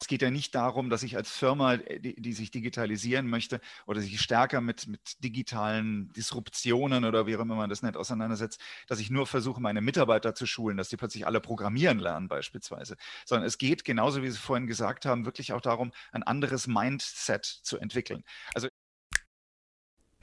Es geht ja nicht darum, dass ich als Firma, äh, die, die, sich digitalisieren möchte oder sich stärker mit, mit digitalen Disruptionen oder wie auch immer man das nennt, auseinandersetzt, dass ich nur versuche, meine Mitarbeiter zu schulen, dass die plötzlich alle programmieren lernen beispielsweise, sondern es geht genauso, wie Sie vorhin gesagt haben, wirklich auch darum, ein anderes Mindset zu entwickeln. Also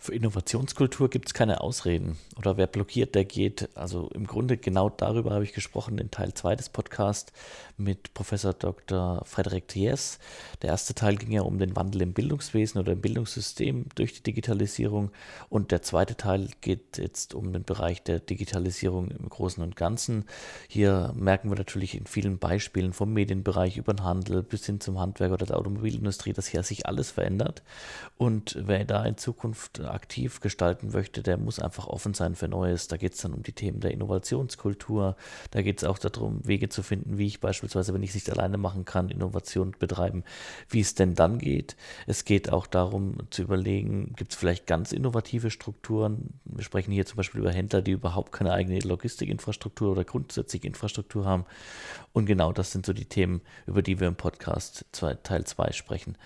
für Innovationskultur gibt es keine Ausreden. Oder wer blockiert, der geht. Also im Grunde genau darüber habe ich gesprochen in Teil 2 des Podcasts mit Professor Dr. Frederik Thies. Der erste Teil ging ja um den Wandel im Bildungswesen oder im Bildungssystem durch die Digitalisierung. Und der zweite Teil geht jetzt um den Bereich der Digitalisierung im Großen und Ganzen. Hier merken wir natürlich in vielen Beispielen vom Medienbereich über den Handel bis hin zum Handwerk oder der Automobilindustrie, dass hier sich alles verändert. Und wer da in Zukunft aktiv gestalten möchte, der muss einfach offen sein für Neues. Da geht es dann um die Themen der Innovationskultur. Da geht es auch darum, Wege zu finden, wie ich beispielsweise, wenn ich es nicht alleine machen kann, Innovation betreiben, wie es denn dann geht. Es geht auch darum zu überlegen, gibt es vielleicht ganz innovative Strukturen. Wir sprechen hier zum Beispiel über Händler, die überhaupt keine eigene Logistikinfrastruktur oder grundsätzlich Infrastruktur haben. Und genau das sind so die Themen, über die wir im Podcast Teil 2 sprechen.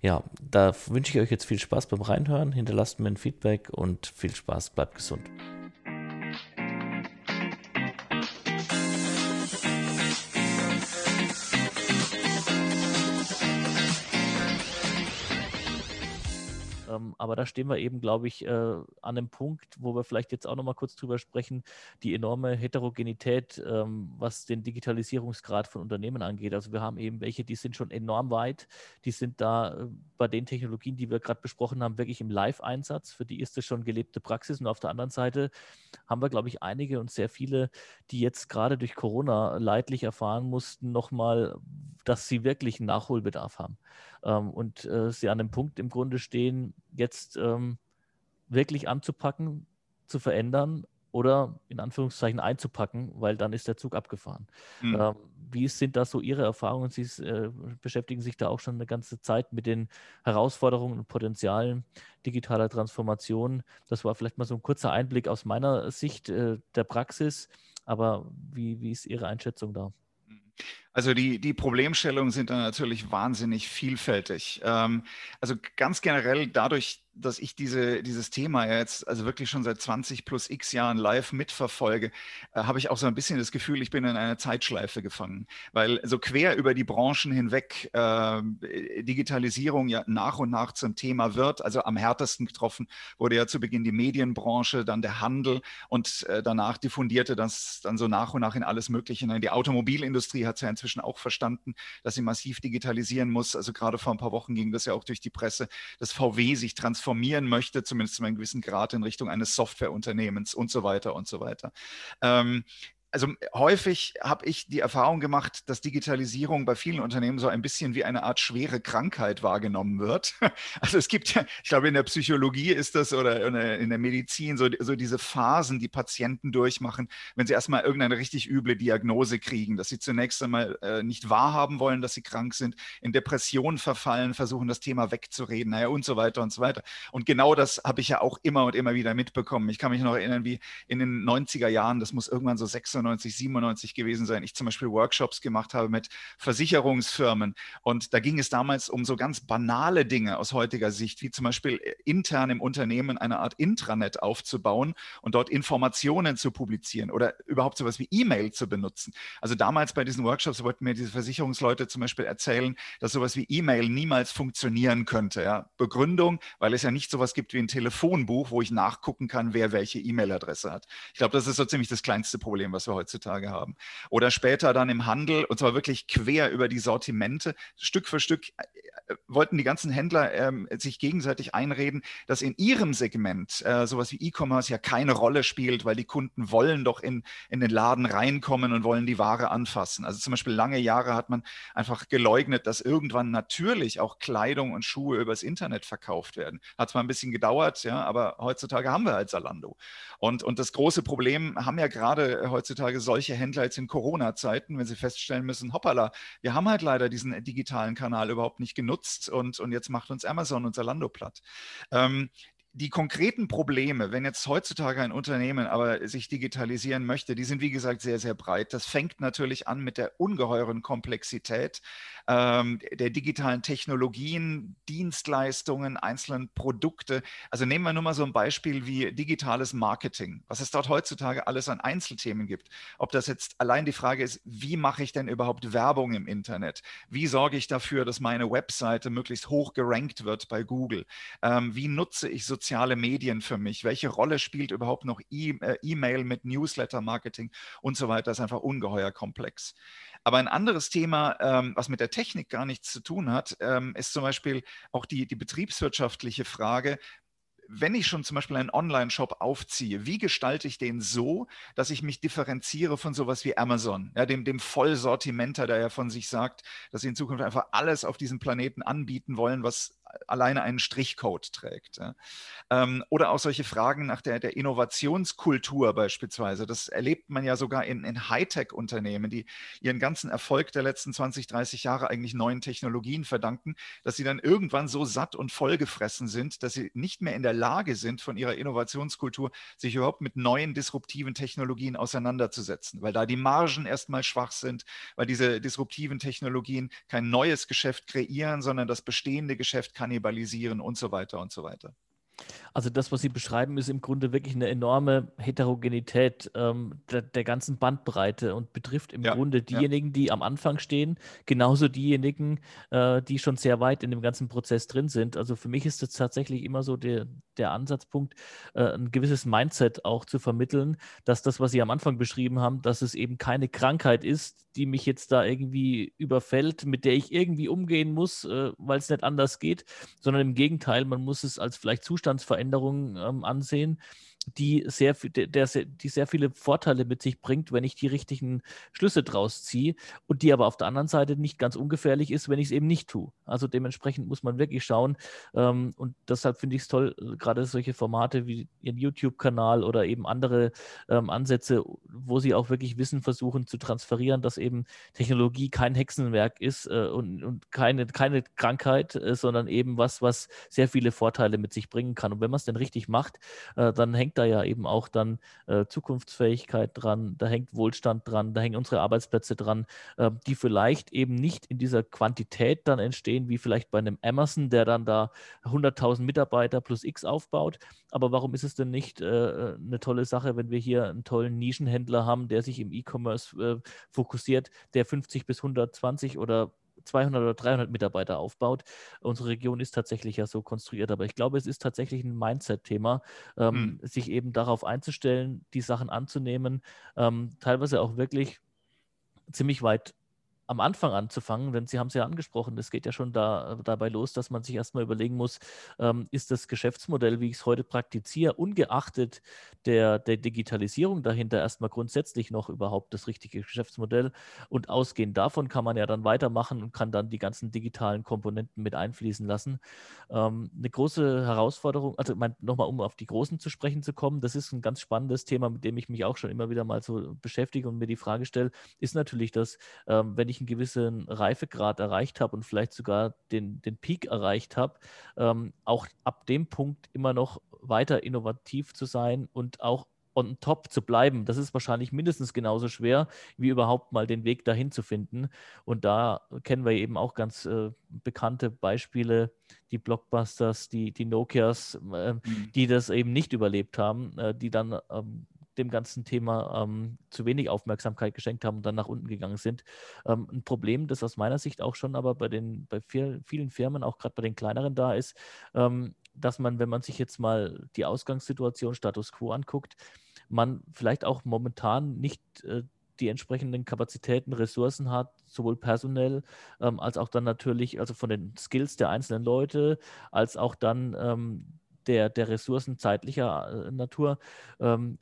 Ja, da wünsche ich euch jetzt viel Spaß beim Reinhören. Hinterlasst mir ein Feedback und viel Spaß. Bleibt gesund. Aber da stehen wir eben, glaube ich, äh, an einem Punkt, wo wir vielleicht jetzt auch noch mal kurz drüber sprechen, die enorme Heterogenität, ähm, was den Digitalisierungsgrad von Unternehmen angeht. Also wir haben eben welche, die sind schon enorm weit, die sind da äh, bei den Technologien, die wir gerade besprochen haben, wirklich im Live-Einsatz. Für die ist das schon gelebte Praxis. Und auf der anderen Seite haben wir, glaube ich, einige und sehr viele, die jetzt gerade durch Corona leidlich erfahren mussten, nochmal, dass sie wirklich einen Nachholbedarf haben ähm, und äh, sie an dem Punkt im Grunde stehen, jetzt ähm, wirklich anzupacken, zu verändern oder in Anführungszeichen einzupacken, weil dann ist der Zug abgefahren. Mhm. Ähm, wie sind da so Ihre Erfahrungen? Sie äh, beschäftigen sich da auch schon eine ganze Zeit mit den Herausforderungen und Potenzialen digitaler Transformation. Das war vielleicht mal so ein kurzer Einblick aus meiner Sicht äh, der Praxis. Aber wie, wie ist Ihre Einschätzung da? Also die, die Problemstellungen sind dann natürlich wahnsinnig vielfältig. Ähm, also ganz generell dadurch, dass ich diese, dieses Thema jetzt also wirklich schon seit 20 plus x Jahren live mitverfolge, äh, habe ich auch so ein bisschen das Gefühl, ich bin in einer Zeitschleife gefangen. Weil so quer über die Branchen hinweg äh, Digitalisierung ja nach und nach zum Thema wird. Also am härtesten getroffen wurde ja zu Beginn die Medienbranche, dann der Handel und äh, danach diffundierte das dann so nach und nach in alles Mögliche. Die Automobilindustrie hat es ja inzwischen auch verstanden, dass sie massiv digitalisieren muss. Also gerade vor ein paar Wochen ging das ja auch durch die Presse, dass VW sich transformieren möchte, zumindest zu einem gewissen Grad in Richtung eines Softwareunternehmens und so weiter und so weiter. Ähm, also häufig habe ich die Erfahrung gemacht, dass Digitalisierung bei vielen Unternehmen so ein bisschen wie eine Art schwere Krankheit wahrgenommen wird. Also es gibt ja, ich glaube, in der Psychologie ist das oder in der Medizin so, so diese Phasen, die Patienten durchmachen, wenn sie erstmal irgendeine richtig üble Diagnose kriegen, dass sie zunächst einmal äh, nicht wahrhaben wollen, dass sie krank sind, in Depressionen verfallen, versuchen das Thema wegzureden, naja und so weiter und so weiter. Und genau das habe ich ja auch immer und immer wieder mitbekommen. Ich kann mich noch erinnern, wie in den 90er Jahren, das muss irgendwann so 96 96, 97 gewesen sein, ich zum Beispiel Workshops gemacht habe mit Versicherungsfirmen. Und da ging es damals um so ganz banale Dinge aus heutiger Sicht, wie zum Beispiel äh, intern im Unternehmen eine Art Intranet aufzubauen und dort Informationen zu publizieren oder überhaupt sowas wie E-Mail zu benutzen. Also damals bei diesen Workshops wollten mir diese Versicherungsleute zum Beispiel erzählen, dass sowas wie E-Mail niemals funktionieren könnte. Ja? Begründung, weil es ja nicht sowas gibt wie ein Telefonbuch, wo ich nachgucken kann, wer welche E-Mail-Adresse hat. Ich glaube, das ist so ziemlich das kleinste Problem, was wir heutzutage haben. Oder später dann im Handel, und zwar wirklich quer über die Sortimente, Stück für Stück äh, wollten die ganzen Händler ähm, sich gegenseitig einreden, dass in ihrem Segment äh, sowas wie E-Commerce ja keine Rolle spielt, weil die Kunden wollen doch in, in den Laden reinkommen und wollen die Ware anfassen. Also zum Beispiel lange Jahre hat man einfach geleugnet, dass irgendwann natürlich auch Kleidung und Schuhe übers Internet verkauft werden. Hat zwar ein bisschen gedauert, ja, aber heutzutage haben wir halt Zalando. Und, und das große Problem haben ja gerade heutzutage solche Händler jetzt in Corona-Zeiten, wenn sie feststellen müssen, hoppala, wir haben halt leider diesen digitalen Kanal überhaupt nicht genutzt und, und jetzt macht uns Amazon und Zalando platt. Ähm, die konkreten Probleme, wenn jetzt heutzutage ein Unternehmen aber sich digitalisieren möchte, die sind wie gesagt sehr, sehr breit. Das fängt natürlich an mit der ungeheuren Komplexität ähm, der digitalen Technologien, Dienstleistungen, einzelnen Produkte. Also nehmen wir nur mal so ein Beispiel wie digitales Marketing, was es dort heutzutage alles an Einzelthemen gibt. Ob das jetzt allein die Frage ist, wie mache ich denn überhaupt Werbung im Internet? Wie sorge ich dafür, dass meine Webseite möglichst hoch gerankt wird bei Google? Ähm, wie nutze ich soziale Medien für mich? Welche Rolle spielt überhaupt noch äh, E-Mail mit Newsletter-Marketing und so weiter? Das ist einfach ungeheuer komplex. Aber ein anderes Thema, ähm, was mit der Technik gar nichts zu tun hat, ähm, ist zum Beispiel auch die, die betriebswirtschaftliche Frage, wenn ich schon zum Beispiel einen Online-Shop aufziehe, wie gestalte ich den so, dass ich mich differenziere von sowas wie Amazon, ja, dem, dem Vollsortimenter, der ja von sich sagt, dass sie in Zukunft einfach alles auf diesem Planeten anbieten wollen, was alleine einen Strichcode trägt. Ähm, oder auch solche Fragen nach der, der, Innovationskultur beispielsweise. Das erlebt man ja sogar in, in Hightech-Unternehmen, die ihren ganzen Erfolg der letzten 20, 30 Jahre eigentlich neuen Technologien verdanken, dass sie dann irgendwann so satt und vollgefressen sind, dass sie nicht mehr in der Lage sind, von ihrer Innovationskultur sich überhaupt mit neuen disruptiven Technologien auseinanderzusetzen, weil da die Margen erstmal schwach sind, weil diese disruptiven Technologien kein neues Geschäft kreieren, sondern das bestehende Geschäft kannibalisieren und so weiter und so weiter. Also das, was Sie beschreiben, ist im Grunde wirklich eine enorme Heterogenität ähm, der, der, ganzen Bandbreite und betrifft im ja, Grunde diejenigen, ja. die am Anfang stehen, genauso diejenigen, äh, die schon sehr weit in dem ganzen Prozess drin sind. Also für mich ist es tatsächlich immer so der, der Ansatzpunkt, äh, ein gewisses Mindset auch zu vermitteln, dass das, was Sie am Anfang beschrieben haben, dass es eben keine Krankheit ist, die mich jetzt da irgendwie überfällt, mit der ich irgendwie umgehen muss, äh, weil es nicht anders geht, sondern im Gegenteil, man muss es als vielleicht Zustandsveränderung Veränderungen ähm, ansehen die sehr, der, die sehr viele Vorteile mit sich bringt, wenn ich die richtigen Schlüsse draus ziehe und die aber auf der anderen Seite nicht ganz ungefährlich ist, wenn ich es eben nicht tue. Also dementsprechend muss man wirklich schauen ähm, und deshalb finde ich es toll, gerade solche Formate wie Ihren YouTube-Kanal oder eben andere ähm, Ansätze, wo Sie auch wirklich Wissen versuchen zu transferieren, dass eben Technologie kein Hexenwerk ist äh, und, und keine, keine Krankheit, äh, sondern eben was, was sehr viele Vorteile mit sich bringen kann. Und wenn man es denn richtig macht, äh, dann hängt hängt da ja eben auch dann äh, Zukunftsfähigkeit dran, da hängt Wohlstand dran, da hängen unsere Arbeitsplätze dran, äh, die vielleicht eben nicht in dieser Quantität dann entstehen, wie vielleicht bei einem Amazon, der dann da 100.000 Mitarbeiter plus X aufbaut. Aber warum ist es denn nicht äh, äh, eine tolle Sache, wenn wir hier einen tollen Nischenhändler haben, der sich im E-Commerce äh, fokussiert, der 50 bis 120 oder 200 oder 300 Mitarbeiter aufbaut. Unsere Region ist tatsächlich ja so konstruiert, aber ich glaube, es ist tatsächlich ein Mindset-Thema, ähm, hm. sich eben darauf einzustellen, die Sachen anzunehmen, ähm, teilweise auch wirklich ziemlich weit am Anfang anzufangen, denn Sie haben es ja angesprochen, es geht ja schon da, dabei los, dass man sich erstmal überlegen muss, ähm, ist das Geschäftsmodell, wie ich es heute praktiziere, ungeachtet der, der Digitalisierung dahinter erstmal grundsätzlich noch überhaupt das richtige Geschäftsmodell und ausgehend davon kann man ja dann weitermachen und kann dann die ganzen digitalen Komponenten mit einfließen lassen. Ähm, eine große Herausforderung, also nochmal um auf die Großen zu sprechen zu kommen, das ist ein ganz spannendes Thema, mit dem ich mich auch schon immer wieder mal so beschäftige und mir die Frage stelle, ist natürlich das, ähm, wenn ich einen gewissen Reifegrad erreicht habe und vielleicht sogar den, den Peak erreicht habe, ähm, auch ab dem Punkt immer noch weiter innovativ zu sein und auch on top zu bleiben, das ist wahrscheinlich mindestens genauso schwer, wie überhaupt mal den Weg dahin zu finden. Und da kennen wir eben auch ganz äh, bekannte Beispiele, die Blockbusters, die, die Nokias, äh, die das eben nicht überlebt haben, äh, die dann ähm, dem ganzen Thema ähm, zu wenig Aufmerksamkeit geschenkt haben und dann nach unten gegangen sind. Ähm, ein Problem, das aus meiner Sicht auch schon aber bei den bei viel, vielen Firmen, auch gerade bei den kleineren da ist, ähm, dass man, wenn man sich jetzt mal die Ausgangssituation Status quo anguckt, man vielleicht auch momentan nicht äh, die entsprechenden Kapazitäten, Ressourcen hat, sowohl personell ähm, als auch dann natürlich, also von den Skills der einzelnen Leute, als auch dann ähm, der, der Ressourcen zeitlicher äh, Natur, ähm,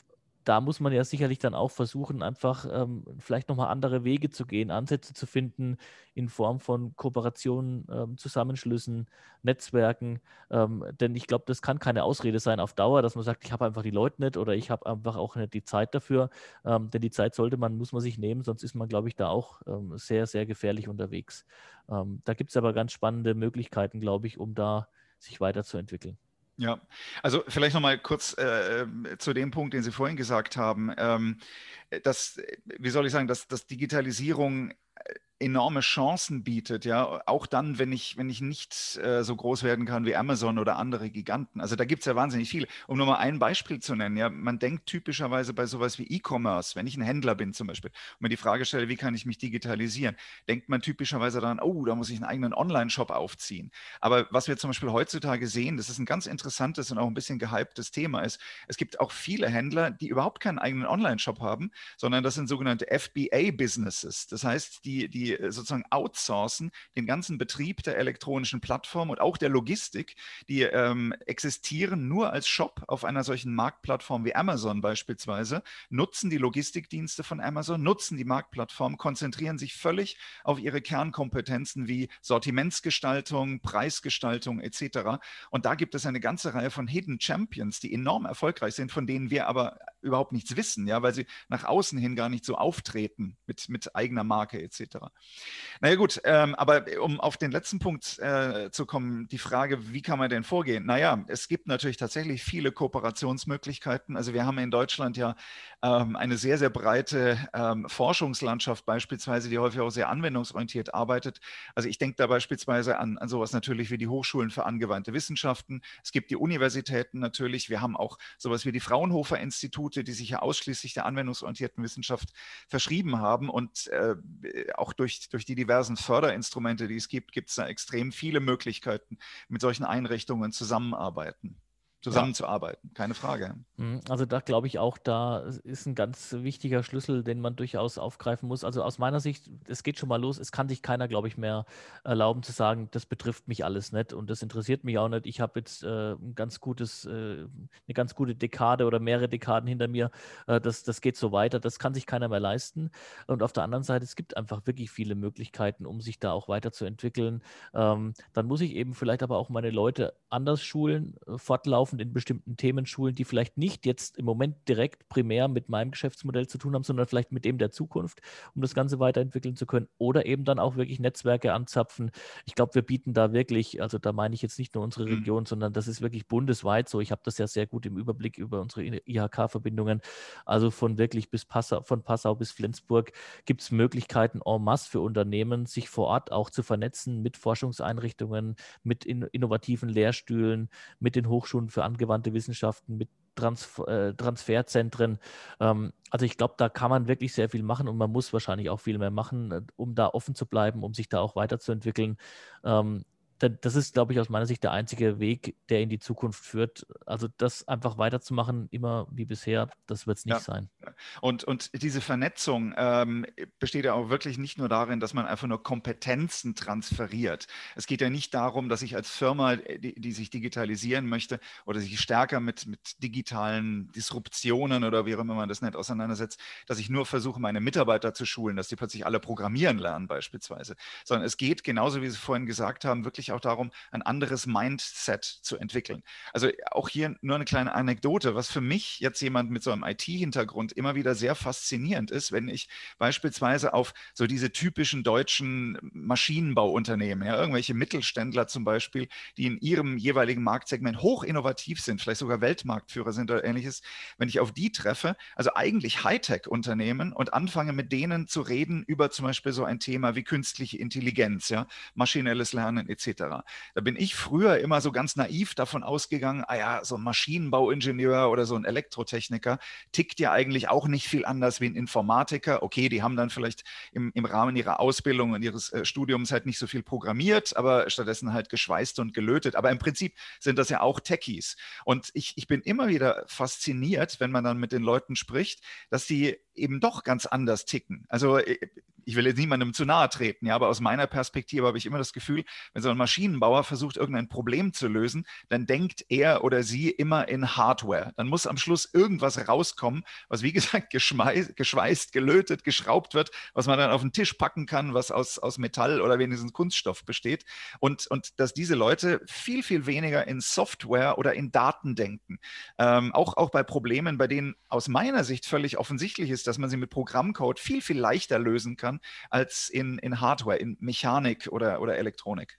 da muss man ja sicherlich dann auch versuchen, einfach ähm, vielleicht nochmal andere Wege zu gehen, Ansätze zu finden in Form von Kooperationen, ähm, Zusammenschlüssen, Netzwerken. Ähm, denn ich glaube, das kann keine Ausrede sein auf Dauer, dass man sagt, ich habe einfach die Leute nicht oder ich habe einfach auch nicht die Zeit dafür. Ähm, denn die Zeit sollte man, muss man sich nehmen, sonst ist man, glaube ich, da auch ähm, sehr, sehr gefährlich unterwegs. Ähm, da gibt es aber ganz spannende Möglichkeiten, glaube ich, um da sich weiterzuentwickeln. Ja, also vielleicht nochmal kurz äh, zu dem Punkt, den Sie vorhin gesagt haben, ähm, dass, wie soll ich sagen, dass, dass Digitalisierung enorme Chancen bietet, ja, auch dann, wenn ich, wenn ich nicht äh, so groß werden kann wie Amazon oder andere Giganten. Also da gibt es ja wahnsinnig viel. Um nur mal ein Beispiel zu nennen, ja, man denkt typischerweise bei sowas wie E-Commerce, wenn ich ein Händler bin zum Beispiel, und mir die Frage stelle, wie kann ich mich digitalisieren, denkt man typischerweise daran, oh, da muss ich einen eigenen Online-Shop aufziehen. Aber was wir zum Beispiel heutzutage sehen, das ist ein ganz interessantes und auch ein bisschen gehyptes Thema ist, es gibt auch viele Händler, die überhaupt keinen eigenen Online-Shop haben, sondern das sind sogenannte FBA-Businesses. Das heißt, die, die äh, sozusagen outsourcen den ganzen Betrieb der elektronischen Plattform und auch der Logistik. Die ähm, existieren nur als Shop auf einer solchen Marktplattform wie Amazon beispielsweise, nutzen die Logistikdienste von Amazon, nutzen die Marktplattform, konzentrieren sich völlig auf ihre Kernkompetenzen wie Sortimentsgestaltung, Preisgestaltung etc. Und da gibt es eine ganze Reihe von Hidden Champions, die enorm erfolgreich sind, von denen wir aber überhaupt nichts wissen, ja, weil sie nach außen hin gar nicht so auftreten mit, mit eigener Marke etc. Naja gut, ähm, aber um auf den letzten Punkt äh, zu kommen, die Frage, wie kann man denn vorgehen? Naja, es gibt natürlich tatsächlich viele Kooperationsmöglichkeiten. Also wir haben in Deutschland ja ähm, eine sehr, sehr breite ähm, Forschungslandschaft beispielsweise, die häufig auch sehr anwendungsorientiert arbeitet. Also ich denke da beispielsweise an, an sowas natürlich wie die Hochschulen für angewandte Wissenschaften. Es gibt die Universitäten natürlich. Wir haben auch sowas wie die Fraunhofer-Institute, die sich ja ausschließlich der anwendungsorientierten Wissenschaft verschrieben haben. Und äh, auch durch, durch die diversen Förderinstrumente, die es gibt, gibt es da extrem viele Möglichkeiten, mit solchen Einrichtungen zusammenarbeiten zusammenzuarbeiten, ja. keine Frage. Mhm, also da glaube ich auch, da ist ein ganz wichtiger Schlüssel, den man durchaus aufgreifen muss. Also aus meiner Sicht, es geht schon mal los, es kann sich keiner, glaube ich, mehr erlauben zu sagen, das betrifft mich alles nicht und das interessiert mich auch nicht. Ich habe jetzt äh, ein ganz gutes, äh, eine ganz gute Dekade oder mehrere Dekaden hinter mir. Äh, das, das geht so weiter, das kann sich keiner mehr leisten. Und auf der anderen Seite, es gibt einfach wirklich viele Möglichkeiten, um sich da auch weiterzuentwickeln. Ähm, dann muss ich eben vielleicht aber auch meine Leute anders schulen, äh, fortlaufen laufend in bestimmten Themen schulen, die vielleicht nicht jetzt im Moment direkt primär mit meinem Geschäftsmodell zu tun haben, sondern vielleicht mit dem der Zukunft, um das Ganze weiterentwickeln zu können. Oder eben dann auch wirklich Netzwerke anzapfen. Ich glaube, wir bieten da wirklich, also da meine ich jetzt nicht nur unsere mhm. Region, mhm. sondern das ist wirklich bundesweit so. Ich habe das ja sehr gut im Überblick über unsere IHK-Verbindungen. Also von wirklich bis Passau, von Passau bis Flensburg gibt es Möglichkeiten en masse für Unternehmen, sich vor Ort auch zu vernetzen mit Forschungseinrichtungen, mit in, innovativen Lehrstühlen, mit den Hochschulen für für angewandte Wissenschaften, mit Trans äh, Transferzentren. Ähm, also ich glaube, da kann man wirklich sehr viel machen und man muss wahrscheinlich auch viel mehr machen, äh, um da offen zu bleiben, um sich da auch weiterzuentwickeln. Ähm, das ist, glaube ich, aus meiner Sicht der einzige Weg, der in die Zukunft führt. Also das einfach weiterzumachen, immer wie bisher, das wird es nicht ja. sein. Und, und diese Vernetzung ähm, besteht ja auch wirklich nicht nur darin, dass man einfach nur Kompetenzen transferiert. Es geht ja nicht darum, dass ich als Firma, äh, die, die sich digitalisieren möchte oder sich stärker mit, mit digitalen Disruptionen oder wie auch immer man das nennt, auseinandersetzt, dass ich nur versuche, meine Mitarbeiter zu schulen, dass die plötzlich alle programmieren lernen beispielsweise. Sondern es geht, genauso wie Sie vorhin gesagt haben, wirklich auch darum, ein anderes Mindset zu entwickeln. Also auch hier nur eine kleine Anekdote, was für mich jetzt jemand mit so einem IT-Hintergrund immer wieder sehr faszinierend ist, wenn ich beispielsweise auf so diese typischen deutschen Maschinenbauunternehmen, ja, irgendwelche Mittelständler zum Beispiel, die in ihrem jeweiligen Marktsegment hoch innovativ sind, vielleicht sogar Weltmarktführer sind oder ähnliches, wenn ich auf die treffe, also eigentlich Hightech-Unternehmen und anfange mit denen zu reden über zum Beispiel so ein Thema wie künstliche Intelligenz, ja, maschinelles Lernen etc. Da bin ich früher immer so ganz naiv davon ausgegangen, ah ja, so ein Maschinenbauingenieur oder so ein Elektrotechniker tickt ja eigentlich auch nicht viel anders wie ein Informatiker. Okay, die haben dann vielleicht im, im Rahmen ihrer Ausbildung und ihres äh, Studiums halt nicht so viel programmiert, aber stattdessen halt geschweißt und gelötet. Aber im Prinzip sind das ja auch Techies. Und ich, ich bin immer wieder fasziniert, wenn man dann mit den Leuten spricht, dass die eben doch ganz anders ticken. Also äh, ich will jetzt niemandem zu nahe treten, ja, aber aus meiner Perspektive habe ich immer das Gefühl, wenn so ein Maschinenbauer versucht, irgendein Problem zu lösen, dann denkt er oder sie immer in Hardware. Dann muss am Schluss irgendwas rauskommen, was wie wie gesagt, geschweißt, gelötet, geschraubt wird, was man dann auf den Tisch packen kann, was aus, aus Metall oder wenigstens Kunststoff besteht. Und, und dass diese Leute viel, viel weniger in Software oder in Daten denken. Ähm, auch, auch bei Problemen, bei denen aus meiner Sicht völlig offensichtlich ist, dass man sie mit Programmcode viel, viel leichter lösen kann als in, in Hardware, in Mechanik oder, oder Elektronik.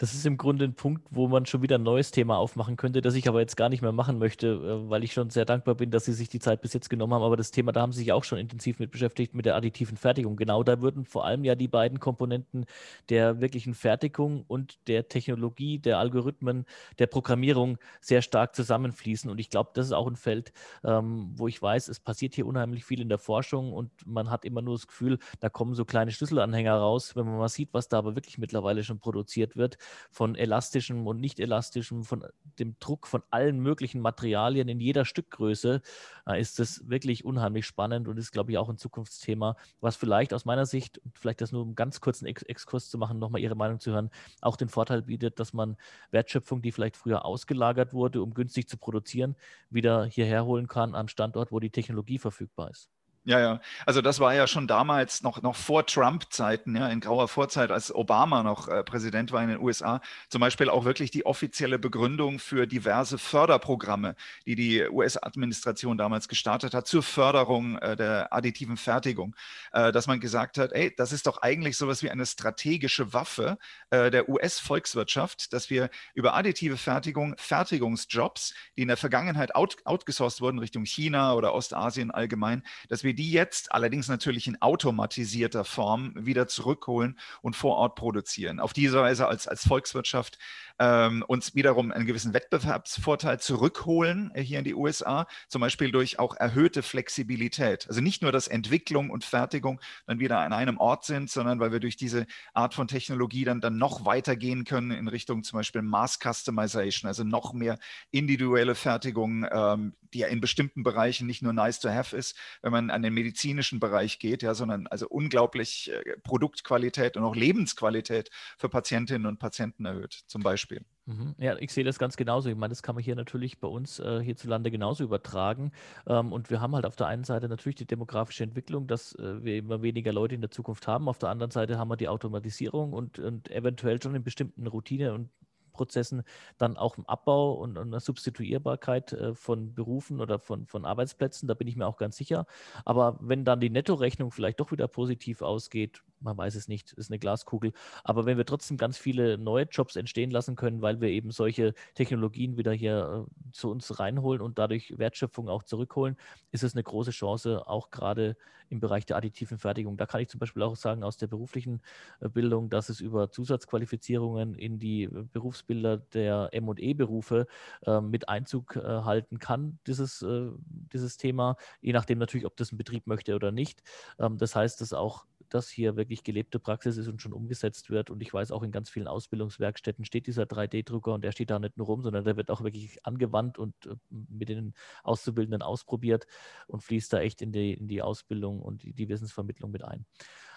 Das ist im Grunde ein Punkt, wo man schon wieder ein neues Thema aufmachen könnte, das ich aber jetzt gar nicht mehr machen möchte, äh, weil ich schon sehr dankbar bin, dass Sie sich die Zeit bis jetzt genommen haben. Aber das Thema, da haben Sie sich auch schon intensiv mit beschäftigt, mit der additiven Fertigung. Genau da würden vor allem ja die beiden Komponenten der wirklichen Fertigung und der Technologie, der Algorithmen, der Programmierung sehr stark zusammenfließen. Und ich glaube, das ist auch ein Feld, ähm, wo ich weiß, es passiert hier unheimlich viel in der Forschung und man hat immer nur das Gefühl, da kommen so kleine Schlüsselanhänger raus. Wenn man mal sieht, was da aber wirklich mittlerweile schon produziert wird, von elastischem und nicht elastischem, von dem Druck von allen möglichen Materialien in jeder Stückgröße, äh, ist das wirklich unheimlich spannend und ist, glaube ich, auch ein Zukunftsthema, was vielleicht aus meiner Sicht, vielleicht das nur um ganz kurzen Ex Exkurs zu machen, nochmal Ihre Meinung zu hören, auch den Vorteil bietet, dass man Wertschöpfung, die vielleicht früher ausgelagert wurde, um günstig zu produzieren, wieder hierher holen kann an Standort, wo die Technologie verfügbar ist. Ja, ja. Also das war ja schon damals noch, noch vor Trump-Zeiten, ja, in grauer Vorzeit, als Obama noch äh, Präsident war in den USA, zum Beispiel auch wirklich die offizielle Begründung für diverse Förderprogramme, die die US-Administration damals gestartet hat zur Förderung äh, der additiven Fertigung, äh, dass man gesagt hat, ey, das ist doch eigentlich sowas wie eine strategische Waffe äh, der US-Volkswirtschaft, dass wir über additive Fertigung Fertigungsjobs, die in der Vergangenheit out, outgesourced wurden Richtung China oder Ostasien allgemein, dass wir wir die jetzt allerdings natürlich in automatisierter Form wieder zurückholen und vor Ort produzieren. Auf diese Weise als, als Volkswirtschaft ähm, uns wiederum einen gewissen Wettbewerbsvorteil zurückholen äh, hier in die USA, zum Beispiel durch auch erhöhte Flexibilität. Also nicht nur, dass Entwicklung und Fertigung dann wieder an einem Ort sind, sondern weil wir durch diese Art von Technologie dann, dann noch weitergehen können in Richtung zum Beispiel Mass Customization, also noch mehr individuelle Fertigung, ähm, die ja in bestimmten Bereichen nicht nur nice to have ist, wenn man an den medizinischen Bereich geht, ja, sondern also unglaublich äh, Produktqualität und auch Lebensqualität für Patientinnen und Patienten erhöht, zum Beispiel. Beispiel. Mhm. Ja, ich sehe das ganz genauso. Ich meine, das kann man hier natürlich bei uns äh, hierzulande genauso übertragen. Ähm, und wir haben halt auf der einen Seite natürlich die demografische Entwicklung, dass äh, wir immer weniger Leute in der Zukunft haben. Auf der anderen Seite haben wir die Automatisierung und, und eventuell schon in bestimmten Routine- und Prozessen dann auch im Abbau und, und eine Substituierbarkeit äh, von Berufen oder von, von Arbeitsplätzen. Da bin ich mir auch ganz sicher. Aber wenn dann die Nettorechnung vielleicht doch wieder positiv ausgeht, man weiß es nicht, ist eine Glaskugel. Aber wenn wir trotzdem ganz viele neue Jobs entstehen lassen können, weil wir eben solche Technologien wieder hier äh, zu uns reinholen und dadurch Wertschöpfung auch zurückholen, ist es eine große Chance, auch gerade im Bereich der additiven Fertigung. Da kann ich zum Beispiel auch sagen, aus der beruflichen äh, Bildung, dass es über Zusatzqualifizierungen in die äh, Berufsbilder der ME-Berufe äh, mit Einzug äh, halten kann, dieses, äh, dieses Thema, je nachdem natürlich, ob das ein Betrieb möchte oder nicht. Ähm, das heißt, dass auch das hier wirklich gelebte Praxis ist und schon umgesetzt wird. Und ich weiß auch in ganz vielen Ausbildungswerkstätten steht dieser 3D-Drucker und der steht da nicht nur rum, sondern der wird auch wirklich angewandt und äh, mit den Auszubildenden ausprobiert und fließt da echt in die, in die Ausbildung und die, die Wissensvermittlung mit ein.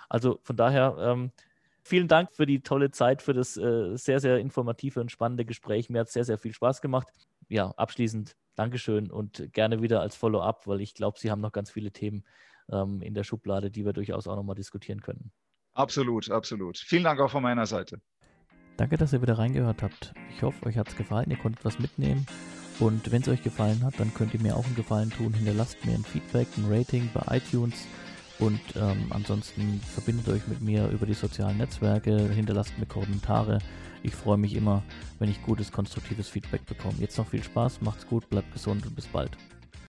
Also von daher, ähm, vielen Dank für die tolle Zeit, für das äh, sehr, sehr informative und spannende Gespräch. Mir hat es sehr, sehr viel Spaß gemacht. Ja, abschließend Dankeschön und gerne wieder als Follow-up, weil ich glaube, Sie haben noch ganz viele Themen, ähm, in der Schublade, die wir durchaus auch nochmal diskutieren können. Absolut, absolut. Vielen Dank auch von meiner Seite. Danke, dass ihr wieder reingehört habt. Ich hoffe, euch hat es gefallen, ihr konntet was mitnehmen. Und wenn es euch gefallen hat, dann könnt ihr mir auch einen Gefallen tun. Hinterlasst mir ein Feedback, ein Rating bei iTunes. Und ähm, ansonsten verbindet euch mit mir über die sozialen Netzwerke, hinterlasst mir Kommentare. Ich freue mich immer, wenn ich gutes, konstruktives Feedback bekomme. Jetzt noch viel Spaß, macht's gut, bleibt gesund und bis bald.